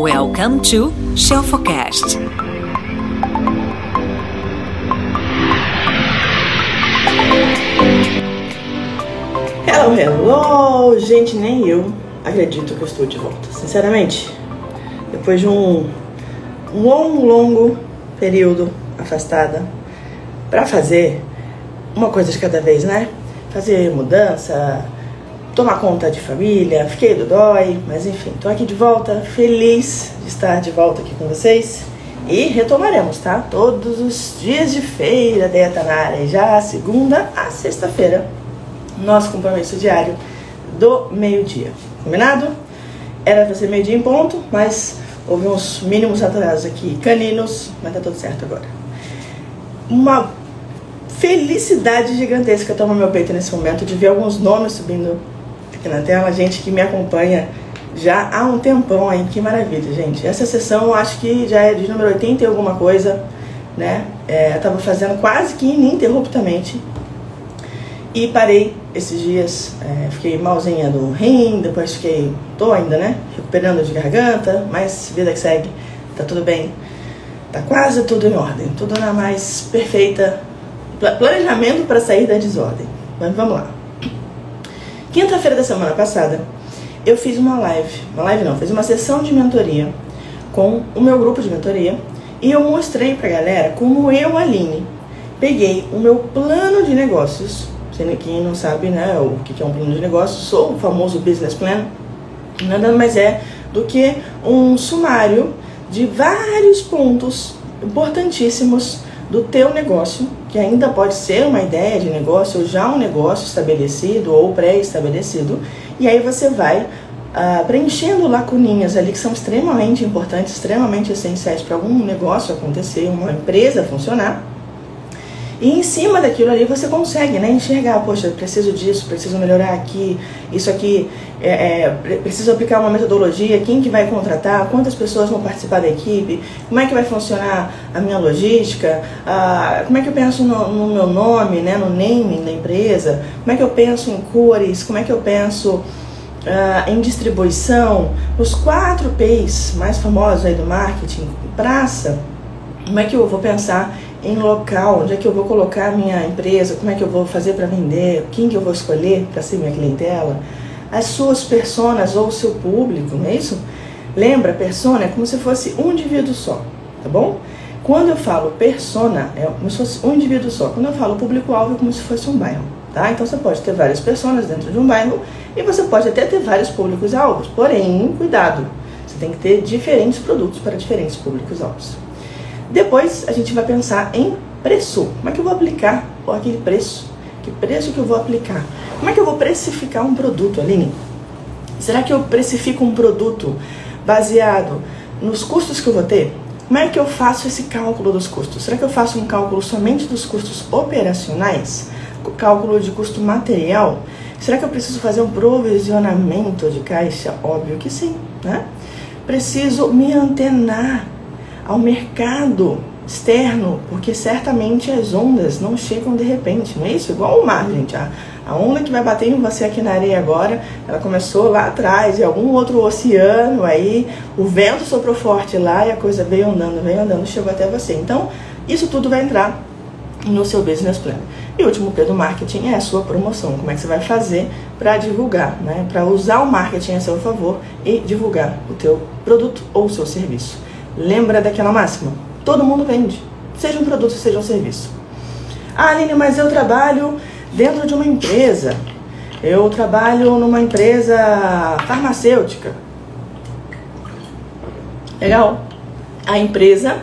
Welcome to Shelfocast. Hello, hello! Gente, nem eu acredito que eu estou de volta. Sinceramente, depois de um longo, longo período afastada para fazer uma coisa de cada vez, né? Fazer mudança, tomar conta de família, fiquei do dói, mas enfim, tô aqui de volta, feliz de estar de volta aqui com vocês. E retomaremos, tá? Todos os dias de feira da na área, já segunda a sexta-feira. Nosso compromisso diário do meio-dia. Combinado? Era pra ser meio-dia em ponto, mas houve uns mínimos atrasos aqui, caninos, mas tá tudo certo agora. Uma felicidade gigantesca toma meu peito nesse momento de ver alguns nomes subindo aqui na tela, gente que me acompanha já há um tempão aí, que maravilha, gente. Essa sessão acho que já é de número 80 e alguma coisa, né? É, eu tava fazendo quase que ininterruptamente. E parei esses dias, é, fiquei malzinha do rim, depois fiquei, tô ainda, né? Recuperando de garganta, mas vida que segue, tá tudo bem. Tá quase tudo em ordem, tudo na mais perfeita planejamento para sair da desordem. Mas vamos lá. Quinta-feira da semana passada, eu fiz uma live, uma live não, fiz uma sessão de mentoria com o meu grupo de mentoria e eu mostrei pra galera como eu, Aline, peguei o meu plano de negócios, sendo quem não sabe, né, o que é um plano de negócios, sou o famoso business plan, nada mais é do que um sumário de vários pontos importantíssimos do teu negócio, que ainda pode ser uma ideia de negócio ou já um negócio estabelecido ou pré-estabelecido, e aí você vai uh, preenchendo lacuninhas ali que são extremamente importantes, extremamente essenciais para algum negócio acontecer, uma empresa funcionar. E em cima daquilo ali você consegue né, enxergar, poxa, preciso disso, preciso melhorar aqui, isso aqui, é, é, preciso aplicar uma metodologia, quem que vai contratar, quantas pessoas vão participar da equipe, como é que vai funcionar a minha logística, como é que eu penso no, no, meu nome, né, no naming da empresa, como é que eu penso em cores, como é que eu penso ah, em distribuição, os quatro P's mais famosos aí do marketing, praça, como é que eu vou pensar em local, onde é que eu vou colocar a minha empresa, como é que eu vou fazer para vender, quem que eu vou escolher para ser minha clientela, as suas personas ou o seu público, não é isso? Lembra, persona é como se fosse um indivíduo só, tá bom? Quando eu falo persona, é como se fosse um indivíduo só. Quando eu falo público-alvo, é como se fosse um bairro, tá? Então você pode ter várias pessoas dentro de um bairro e você pode até ter vários públicos-alvos. Porém, cuidado, você tem que ter diferentes produtos para diferentes públicos-alvos. Depois a gente vai pensar em preço. Como é que eu vou aplicar aquele preço? Que preço que eu vou aplicar? Como é que eu vou precificar um produto, Aline? Será que eu precifico um produto baseado nos custos que eu vou ter? Como é que eu faço esse cálculo dos custos? Será que eu faço um cálculo somente dos custos operacionais? Cálculo de custo material? Será que eu preciso fazer um provisionamento de caixa? Óbvio que sim, né? Preciso me antenar ao mercado externo, porque certamente as ondas não chegam de repente, não é isso? Igual o mar, gente. A, a onda que vai bater em você aqui na areia agora, ela começou lá atrás, em algum outro oceano, aí o vento soprou forte lá e a coisa veio andando, veio andando, chegou até você. Então, isso tudo vai entrar no seu business plan. E o último P do marketing é a sua promoção. Como é que você vai fazer para divulgar, né? Para usar o marketing a seu favor e divulgar o teu produto ou o seu serviço. Lembra daquela máxima? Todo mundo vende, seja um produto, seja um serviço. Ah, Aline, mas eu trabalho dentro de uma empresa. Eu trabalho numa empresa farmacêutica. Legal. A empresa,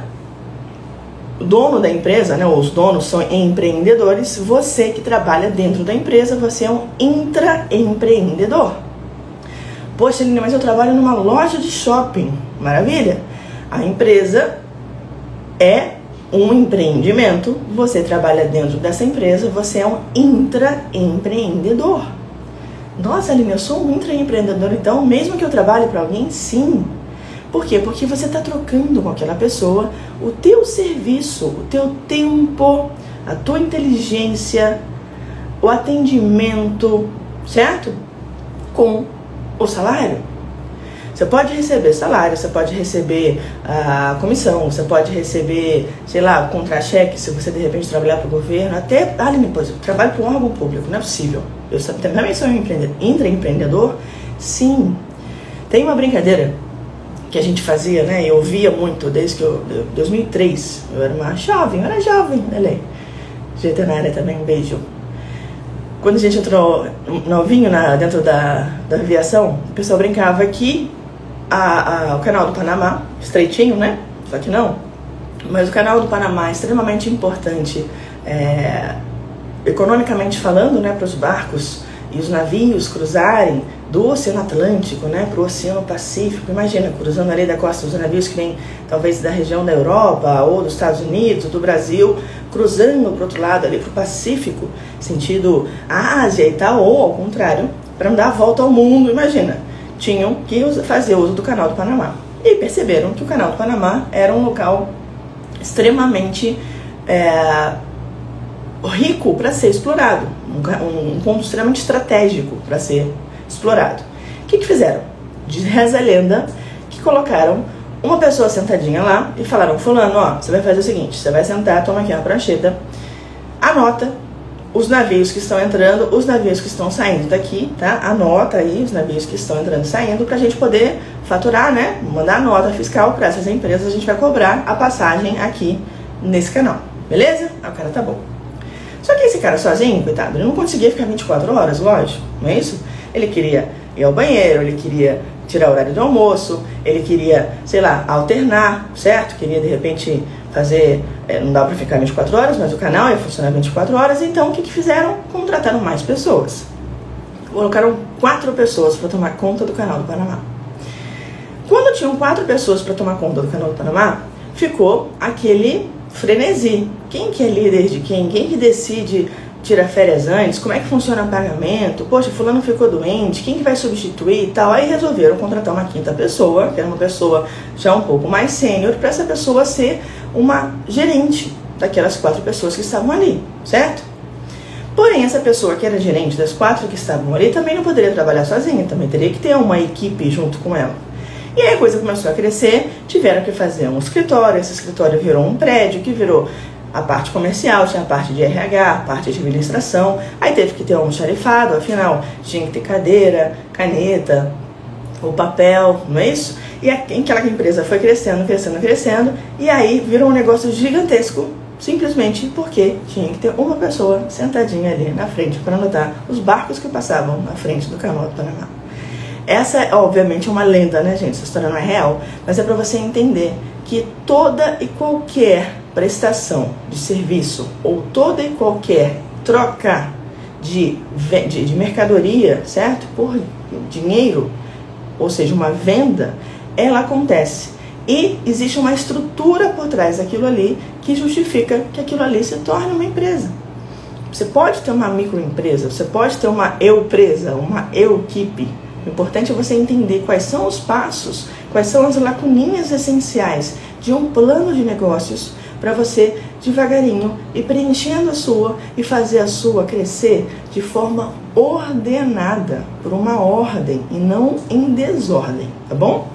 o dono da empresa, né, os donos são empreendedores. Você que trabalha dentro da empresa, você é um intraempreendedor. Poxa, Aline, mas eu trabalho numa loja de shopping. Maravilha. A empresa é um empreendimento, você trabalha dentro dessa empresa, você é um intraempreendedor. Nossa, Aline, eu sou um intraempreendedor, então, mesmo que eu trabalhe para alguém, sim. Por quê? Porque você está trocando com aquela pessoa o teu serviço, o teu tempo, a tua inteligência, o atendimento, certo? Com o salário. Você pode receber salário, você pode receber a uh, comissão, você pode receber, sei lá, contra-cheque se você de repente trabalhar para o governo, até, ah, me eu trabalho para um órgão público, não é possível. Eu também sou um empreendedor, intraempreendedor? Sim. Tem uma brincadeira que a gente fazia, né? Eu via muito desde que eu, 2003, eu era uma jovem, eu era jovem, né, Lê? Veterinária também, um beijo. Quando a gente entrou novinho na, dentro da, da aviação, o pessoal brincava que a, a, o canal do Panamá, estreitinho, né? Só que não. Mas o canal do Panamá é extremamente importante, é, economicamente falando, né, para os barcos e os navios cruzarem do Oceano Atlântico né, para o Oceano Pacífico. Imagina, cruzando ali da costa dos navios que vêm talvez da região da Europa ou dos Estados Unidos, do Brasil, cruzando para o outro lado ali para o Pacífico, sentido Ásia e tal, ou ao contrário, para dar a volta ao mundo. Imagina, tinham que fazer uso do Canal do Panamá. E perceberam que o Canal do Panamá era um local extremamente é, rico para ser explorado, um, um ponto extremamente estratégico para ser explorado. O que, que fizeram? De reza a lenda que colocaram uma pessoa sentadinha lá e falaram: Fulano, ó, você vai fazer o seguinte: você vai sentar, toma aqui uma prancheta, anota os navios que estão entrando, os navios que estão saindo daqui, tá? Anota aí os navios que estão entrando e saindo para a gente poder faturar, né? Mandar nota fiscal para essas empresas, a gente vai cobrar a passagem aqui nesse canal, beleza? Ah, o cara tá bom. Só que esse cara sozinho, coitado, ele não conseguia ficar 24 horas, lógico, não é isso? Ele queria ir ao banheiro, ele queria tirar o horário do almoço, ele queria, sei lá, alternar, certo? Queria de repente fazer, é, não dá para ficar 24 horas, mas o canal ia funcionar 24 horas, então o que, que fizeram? Contrataram mais pessoas. Colocaram quatro pessoas para tomar conta do canal do Panamá. Quando tinham quatro pessoas para tomar conta do canal do Panamá, ficou aquele frenesi. Quem que é líder de quem? Quem que decide tira férias antes, como é que funciona o pagamento, poxa, fulano ficou doente, quem que vai substituir e tal. Aí resolveram contratar uma quinta pessoa, que era uma pessoa já um pouco mais sênior, para essa pessoa ser uma gerente daquelas quatro pessoas que estavam ali, certo? Porém, essa pessoa que era gerente das quatro que estavam ali também não poderia trabalhar sozinha, também teria que ter uma equipe junto com ela. E aí a coisa começou a crescer, tiveram que fazer um escritório, esse escritório virou um prédio, que virou a parte comercial, tinha a parte de RH, a parte de administração, aí teve que ter um xarifado, afinal tinha que ter cadeira, caneta, o papel, não é isso? E aquela empresa foi crescendo, crescendo, crescendo, e aí virou um negócio gigantesco, simplesmente porque tinha que ter uma pessoa sentadinha ali na frente para anotar os barcos que passavam na frente do canal do Panamá. Essa, obviamente, é uma lenda, né, gente? Essa história não é real, mas é para você entender que toda e qualquer prestação de serviço ou toda e qualquer troca de, de, de mercadoria, certo? Por dinheiro, ou seja, uma venda, ela acontece. E existe uma estrutura por trás daquilo ali que justifica que aquilo ali se torne uma empresa. Você pode ter uma microempresa, você pode ter uma eu-presa, uma eu-equipe. O importante é você entender quais são os passos, quais são as lacuninhas essenciais de um plano de negócios para você devagarinho e preenchendo a sua e fazer a sua crescer de forma ordenada, por uma ordem e não em desordem, tá bom?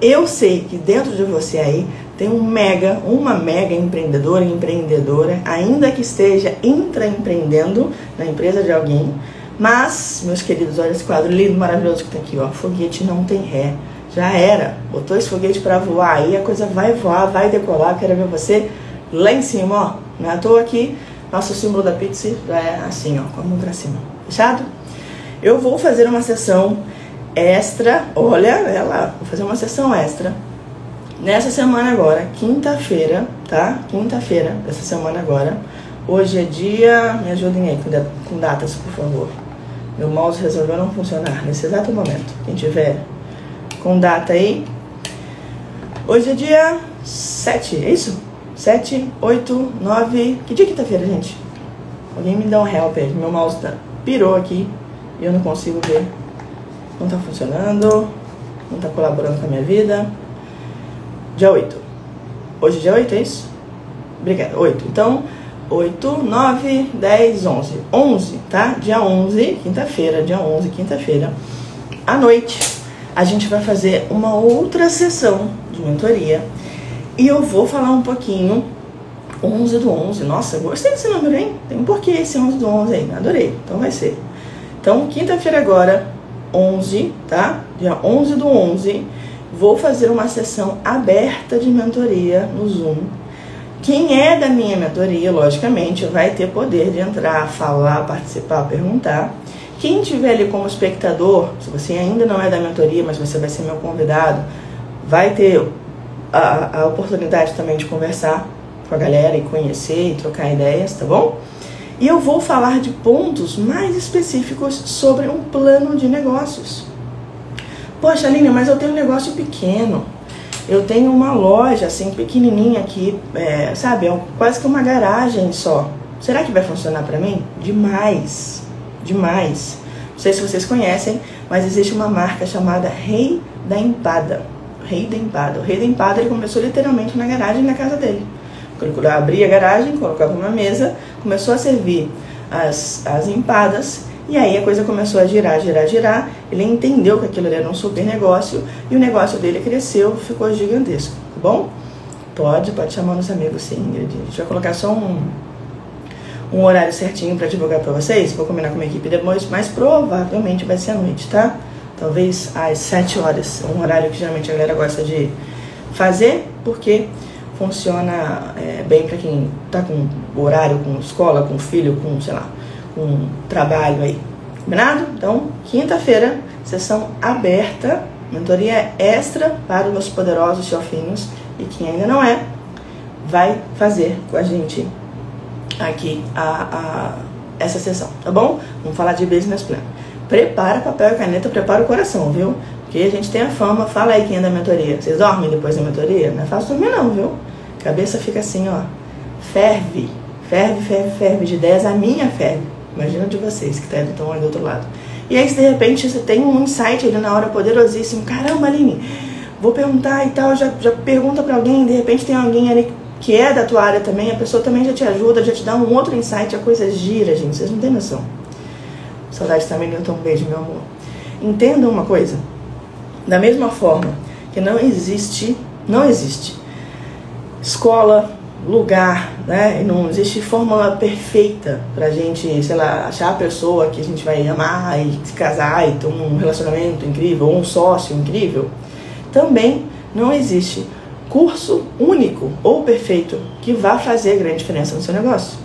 Eu sei que dentro de você aí tem um mega, uma mega empreendedora, empreendedora, ainda que esteja intraempreendendo na empresa de alguém, mas, meus queridos, olha esse quadro lindo, maravilhoso que tá aqui, ó, foguete não tem ré já era. Botou esse foguete para voar aí, a coisa vai voar, vai decolar. Quero ver você lá em cima, ó. Não é à toa aqui, nosso símbolo da pizza é assim, ó, com a mão pra cima. Fechado? Eu vou fazer uma sessão extra, olha ela, vou fazer uma sessão extra nessa semana agora, quinta-feira, tá? Quinta-feira dessa semana agora. Hoje é dia. Me ajudem aí com datas, por favor. Meu mouse resolveu não funcionar nesse exato momento. Quem tiver com data aí. Hoje é dia 7, é isso? 7, 8, 9. Que dia é quinta-feira, gente? Alguém me dá um help aí. Meu mouse tá, pirou aqui e eu não consigo ver. Não tá funcionando. Não tá colaborando com a minha vida. Dia 8. Hoje é dia 8, é isso? Obrigada. 8. Então, 8, 9, 10, 11. 11, tá? Dia 11, quinta-feira, dia 11, quinta-feira, à noite a gente vai fazer uma outra sessão de mentoria e eu vou falar um pouquinho 11 do 11. Nossa, gostei desse número, hein? Tem um porquê esse 11 do 11 aí. Adorei. Então vai ser. Então, quinta-feira agora, 11, tá? Dia 11 do 11, vou fazer uma sessão aberta de mentoria no Zoom. Quem é da minha mentoria, logicamente, vai ter poder de entrar, falar, participar, perguntar. Quem tiver ali como espectador, se você ainda não é da mentoria, mas você vai ser meu convidado, vai ter a, a oportunidade também de conversar com a galera e conhecer e trocar ideias, tá bom? E eu vou falar de pontos mais específicos sobre um plano de negócios. Poxa, Aline, mas eu tenho um negócio pequeno. Eu tenho uma loja assim pequenininha aqui, é, sabe? É quase que uma garagem só. Será que vai funcionar para mim? Demais, demais. Não sei se vocês conhecem, mas existe uma marca chamada Rei da Empada. Rei da Empada. O Rei da Empada ele começou literalmente na garagem na casa dele. Ele abria a garagem, colocava uma mesa, começou a servir as, as empadas e aí a coisa começou a girar, girar, girar. Ele entendeu que aquilo era um super negócio e o negócio dele cresceu, ficou gigantesco, tá bom? Pode, pode chamar nos amigos sim, Ingrid. A gente vai colocar só um, um horário certinho para divulgar para vocês. Vou combinar com a minha equipe depois, mas provavelmente vai ser à noite, tá? Talvez às 7 horas, um horário que geralmente a galera gosta de fazer, porque funciona é, bem para quem está com horário, com escola, com filho, com, sei lá, com trabalho aí. Combinado? Então, quinta-feira, sessão aberta, mentoria extra para os meus poderosos chofinhos. E quem ainda não é, vai fazer com a gente aqui a, a, essa sessão, tá bom? Vamos falar de business plan. Prepara papel e caneta, prepara o coração, viu? Porque a gente tem a fama, fala aí quem é da mentoria. Vocês dormem depois da mentoria? Não é fácil dormir não, viu? Cabeça fica assim, ó. Ferve, ferve, ferve, ferve de 10, a minha ferve. Imagina de vocês que estão aí do outro lado. E aí, se de repente você tem um insight ali na hora poderosíssimo, caramba, Aline, vou perguntar e tal, já, já pergunta para alguém, de repente tem alguém ali que é da tua área também, a pessoa também já te ajuda, já te dá um outro insight, a coisa gira, gente, vocês não têm noção. Saudade também, Newton, um beijo, meu amor. Entendam uma coisa, da mesma forma que não existe, não existe escola, lugar, né? Não existe fórmula perfeita pra gente, sei lá, achar a pessoa que a gente vai amar e se casar e ter um relacionamento incrível, ou um sócio incrível. Também não existe curso único ou perfeito que vá fazer grande diferença no seu negócio.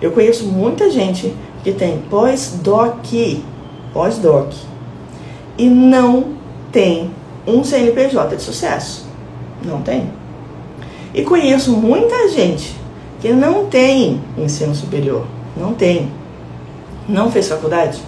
Eu conheço muita gente que tem pós-doc, pós-doc, e não tem um CNPJ de sucesso. Não tem. E conheço muita gente que não tem ensino superior. Não tem. Não fez faculdade.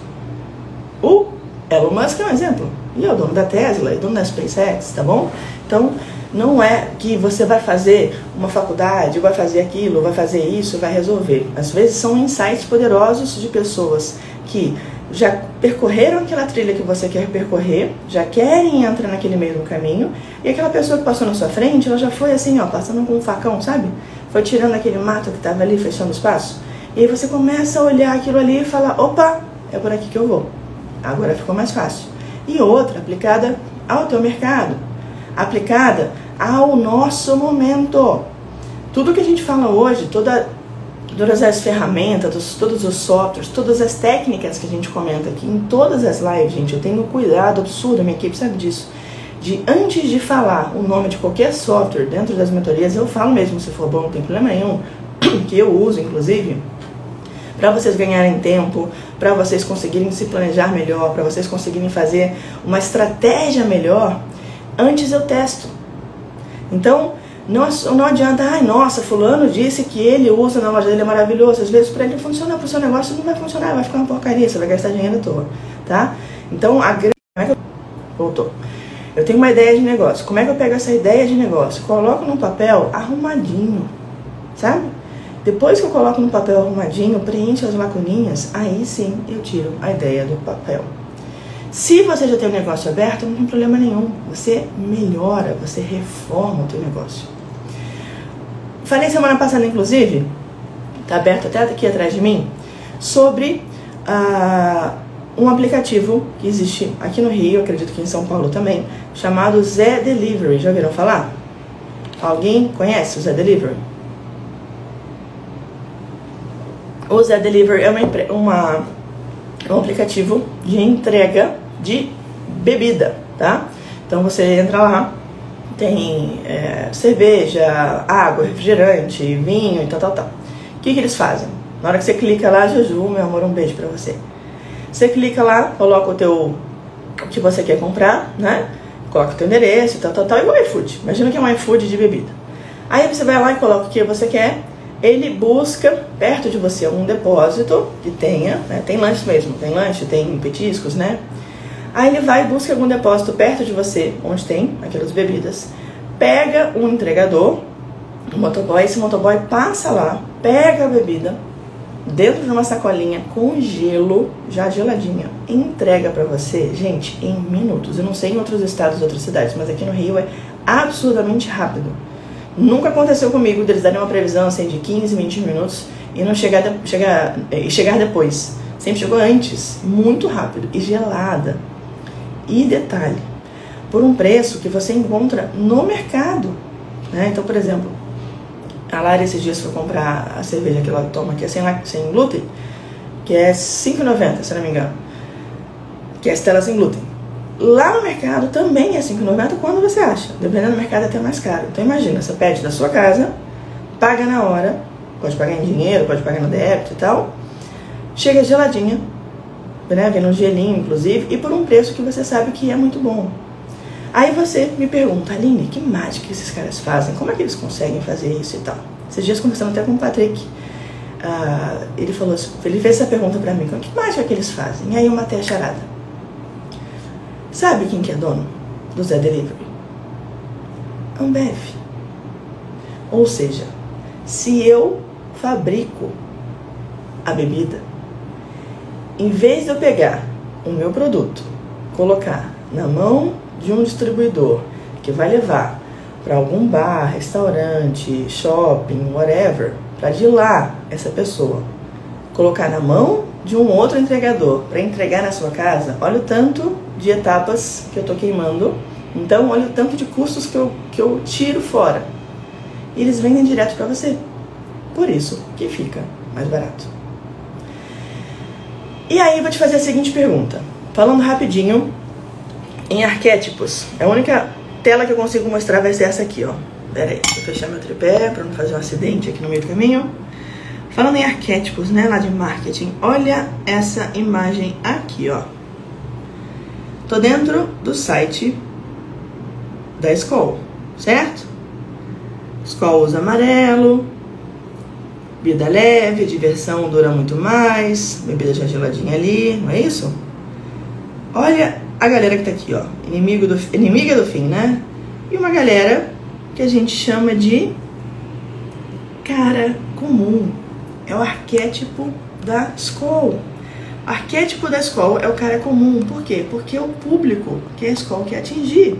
O Elon Musk é um exemplo. E é o dono da Tesla, é o dono da SpaceX, tá bom? Então, não é que você vai fazer uma faculdade, vai fazer aquilo, vai fazer isso, vai resolver. Às vezes são insights poderosos de pessoas que já percorreram aquela trilha que você quer percorrer, já querem entrar naquele mesmo caminho, e aquela pessoa que passou na sua frente, ela já foi assim, ó, passando com um facão, sabe? Foi tirando aquele mato que estava ali, fechando espaço. E aí você começa a olhar aquilo ali e falar, opa, é por aqui que eu vou. Agora ficou mais fácil. E outra, aplicada ao teu mercado, aplicada ao nosso momento. Tudo que a gente fala hoje, toda todas as ferramentas, todos os softwares, todas as técnicas que a gente comenta aqui em todas as lives, gente, eu tenho cuidado absurdo, minha equipe sabe disso, de antes de falar o nome de qualquer software dentro das mentorias, eu falo mesmo se for bom, não tem problema nenhum, que eu uso inclusive, para vocês ganharem tempo, para vocês conseguirem se planejar melhor, para vocês conseguirem fazer uma estratégia melhor, antes eu testo. Então, não, não adianta, ai nossa, fulano disse que ele usa na loja dele é maravilhoso. Às vezes para ele funcionar, para o seu negócio não vai funcionar, vai ficar uma porcaria, você vai gastar dinheiro à toa, tá? Então, a grande... É. Voltou. Eu tenho uma ideia de negócio. Como é que eu pego essa ideia de negócio? Coloco no papel arrumadinho, sabe? Depois que eu coloco no papel arrumadinho, preencho as lacuninhas, aí sim eu tiro a ideia do papel. Se você já tem um negócio aberto, não tem problema nenhum. Você melhora, você reforma o teu negócio. Falei semana passada, inclusive, tá aberto até aqui atrás de mim, sobre ah, um aplicativo que existe aqui no Rio, acredito que em São Paulo também, chamado Zé Delivery. Já ouviram falar? Alguém conhece o Zé Delivery? O Zé Delivery é uma, uma, um aplicativo de entrega de bebida, tá? Então você entra lá, tem é, cerveja, água, refrigerante, vinho e tal, tal, tal. O que, que eles fazem? Na hora que você clica lá, Juju, meu amor, um beijo pra você. Você clica lá, coloca o teu o que você quer comprar, né? Coloca o teu endereço, tal, tal, tal, igual iFood. Imagina que é um iFood de bebida. Aí você vai lá e coloca o que você quer. Ele busca perto de você um depósito que tenha, né? tem lanche mesmo, tem lanche, tem petiscos, né? Aí ele vai e busca algum depósito perto de você, onde tem aquelas bebidas. Pega um entregador, um motoboy, esse motoboy passa lá, pega a bebida dentro de uma sacolinha com gelo, já geladinha, entrega para você, gente, em minutos. Eu não sei em outros estados, outras cidades, mas aqui no Rio é absurdamente rápido. Nunca aconteceu comigo deles darem uma previsão assim de 15, 20 minutos e não chegar, de, chegar, e chegar depois. Sempre chegou antes, muito rápido e gelada. E detalhe, por um preço que você encontra no mercado. Né? Então, por exemplo, a Lara esses dias foi comprar a cerveja que ela toma, que é sem, sem glúten, que é R$ 5,90, se não me engano. Que é Estela sem glúten. Lá no mercado também é R$ 5,90 quando você acha. Dependendo do mercado é até mais caro. Então imagina, você pede da sua casa, paga na hora, pode pagar em dinheiro, pode pagar no débito e tal. Chega geladinha, né? Vem no gelinho, inclusive, e por um preço que você sabe que é muito bom. Aí você me pergunta, Aline, que mágica esses caras fazem? Como é que eles conseguem fazer isso e tal? Esses dias conversando até com o Patrick, uh, ele falou, ele fez essa pergunta para mim, que mágica que eles fazem? E aí eu matei a charada. Sabe quem que é dono do Zé Delivery? Ambev. Ou seja, se eu fabrico a bebida, em vez de eu pegar o meu produto, colocar na mão de um distribuidor que vai levar para algum bar, restaurante, shopping, whatever, para de lá essa pessoa colocar na mão de um outro entregador para entregar na sua casa, olha o tanto de etapas que eu estou queimando. Então, olha o tanto de custos que eu, que eu tiro fora. E eles vendem direto para você. Por isso que fica mais barato. E aí vou te fazer a seguinte pergunta. Falando rapidinho em arquétipos. A única tela que eu consigo mostrar vai ser essa aqui, ó. Pera aí, deixa eu fechar meu tripé para não fazer um acidente aqui no meio do caminho. Falando em arquétipos, né, lá de marketing, olha essa imagem aqui, ó. Tô dentro do site da Skoll, certo? Skoll usa amarelo, Bebida leve, diversão dura muito mais, bebida já geladinha ali, não é isso? Olha a galera que tá aqui, ó. Inimigo do, inimiga do fim, né? E uma galera que a gente chama de cara comum. É o arquétipo da escola. Arquétipo da escola é o cara comum. Por quê? Porque é o público que a escola quer atingir.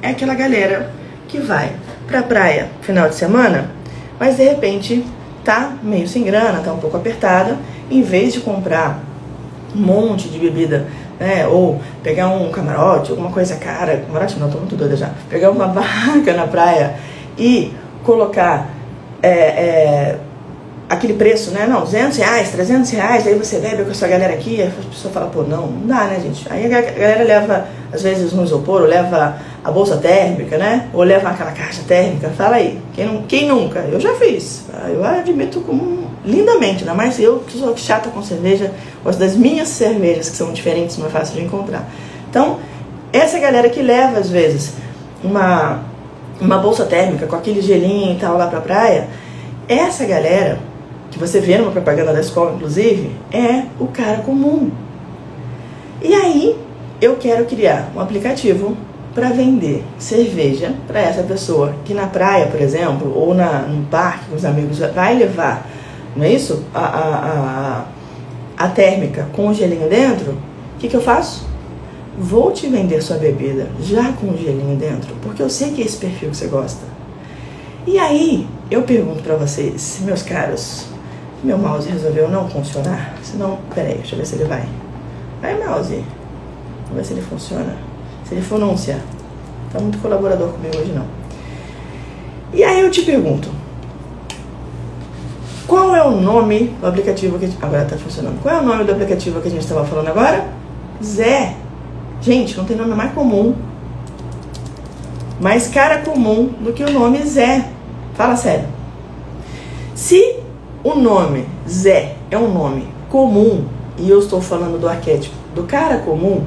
É aquela galera que vai pra praia final de semana, mas de repente tá meio sem grana, tá um pouco apertada, em vez de comprar um monte de bebida, né, ou pegar um camarote, alguma coisa cara, camarote não, tô muito doida já, pegar uma barraca na praia e colocar é, é, aquele preço, né, não, 200 reais, 300 reais, aí você bebe com a sua galera aqui, a pessoa fala, pô, não, não dá, né, gente, aí a galera leva, às vezes, um isopor, ou leva a bolsa térmica, né? Ou levar aquela caixa térmica. Fala aí, quem, não, quem nunca? Eu já fiz. Eu admito como lindamente, ainda mais eu que sou chata com cerveja, gosto das minhas cervejas, que são diferentes, não é fácil de encontrar. Então, essa galera que leva, às vezes, uma, uma bolsa térmica com aquele gelinho e tal lá pra praia, essa galera, que você vê numa propaganda da escola, inclusive, é o cara comum. E aí, eu quero criar um aplicativo para vender cerveja para essa pessoa que na praia, por exemplo, ou na, no parque com os amigos, vai levar, não é isso? A, a, a, a térmica com o gelinho dentro, o que, que eu faço? Vou te vender sua bebida já com o gelinho dentro, porque eu sei que é esse perfil que você gosta. E aí, eu pergunto para vocês, meus caros, meu mouse resolveu não funcionar. Senão, peraí, deixa eu ver se ele vai. Vai, mouse. Vamos ver se ele funciona. Se ele pronuncia. Tá muito colaborador comigo hoje não. E aí eu te pergunto. Qual é o nome do aplicativo que agora tá funcionando? Qual é o nome do aplicativo que a gente estava falando agora? Zé. Gente, não tem nome mais comum. Mais cara comum do que o nome Zé. Fala sério. Se o nome Zé é um nome comum e eu estou falando do arquétipo do cara comum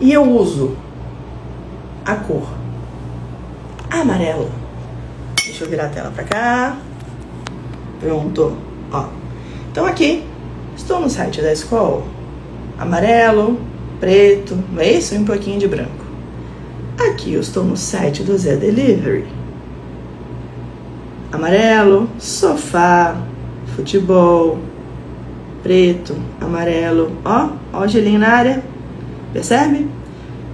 e eu uso a cor amarela. Deixa eu virar a tela para cá. Pronto. Ó. Então aqui estou no site da escola. Amarelo, preto, não é isso? Um pouquinho de branco. Aqui eu estou no site do Zé Delivery. Amarelo, sofá, futebol, preto, amarelo, ó, ó o gelinho na área, percebe?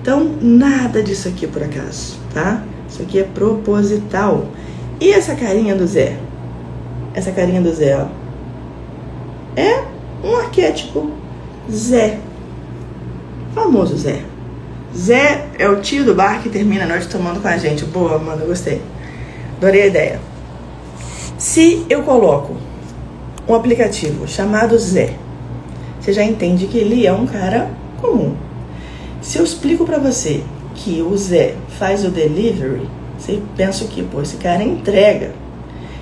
Então, nada disso aqui é por acaso, tá? Isso aqui é proposital. E essa carinha do Zé? Essa carinha do Zé, ó. É um arquétipo. Zé. Famoso Zé. Zé é o tio do bar que termina a noite tomando com a gente. Boa, mano, gostei. Adorei a ideia. Se eu coloco um aplicativo chamado Zé, você já entende que ele é um cara comum. Se eu explico para você que o Zé faz o delivery, você pensa que, pô, esse cara entrega.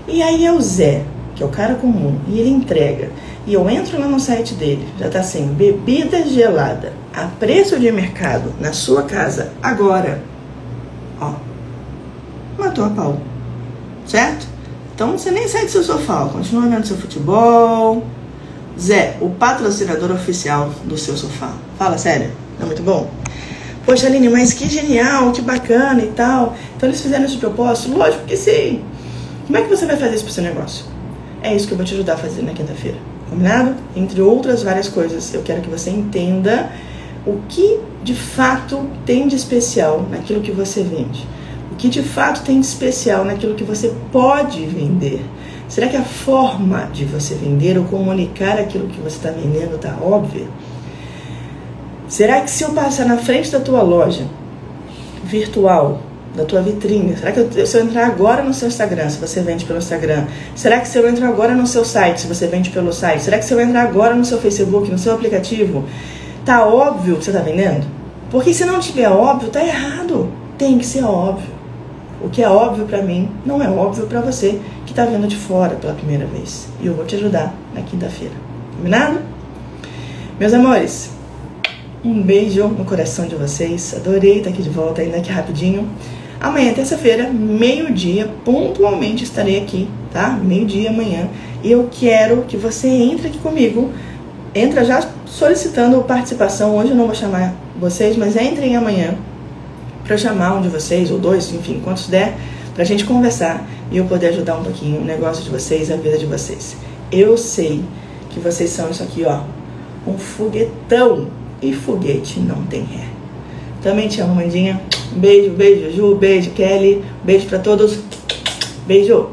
E aí é o Zé, que é o cara comum, e ele entrega. E eu entro lá no site dele, já tá assim, bebida gelada, a preço de mercado, na sua casa, agora. Ó, matou a pau. Certo? Então você nem sai do seu sofá, continua vendo seu futebol. Zé, o patrocinador oficial do seu sofá. Fala sério, não é muito bom? Poxa, Aline, mas que genial, que bacana e tal. Então eles fizeram esse propósito? Lógico que sim. Como é que você vai fazer isso pro seu negócio? É isso que eu vou te ajudar a fazer na quinta-feira. Combinado? Entre outras várias coisas, eu quero que você entenda o que de fato tem de especial naquilo que você vende. O que de fato tem de especial naquilo que você pode vender? Será que a forma de você vender ou comunicar aquilo que você está vendendo está óbvia? Será que se eu passar na frente da tua loja virtual, da tua vitrine, será que eu, se eu entrar agora no seu Instagram, se você vende pelo Instagram, será que se eu entrar agora no seu site, se você vende pelo site, será que se eu entrar agora no seu Facebook, no seu aplicativo, tá óbvio que você está vendendo? Porque se não tiver óbvio, tá errado. Tem que ser óbvio. O que é óbvio para mim não é óbvio para você que está vendo de fora pela primeira vez. E eu vou te ajudar na quinta-feira. Combinado? Meus amores, um beijo no coração de vocês. Adorei estar aqui de volta ainda aqui rapidinho. Amanhã, terça-feira, meio-dia, pontualmente estarei aqui, tá? Meio-dia amanhã. E eu quero que você entre aqui comigo. Entra já solicitando participação. Hoje eu não vou chamar vocês, mas entrem amanhã para chamar um de vocês, ou dois, enfim, quantos der, para a gente conversar e eu poder ajudar um pouquinho o negócio de vocês, a vida de vocês. Eu sei que vocês são isso aqui, ó, um foguetão. E foguete não tem ré. Também te amo, Mandinha. Beijo, beijo, Ju, beijo, Kelly. Beijo para todos. Beijo.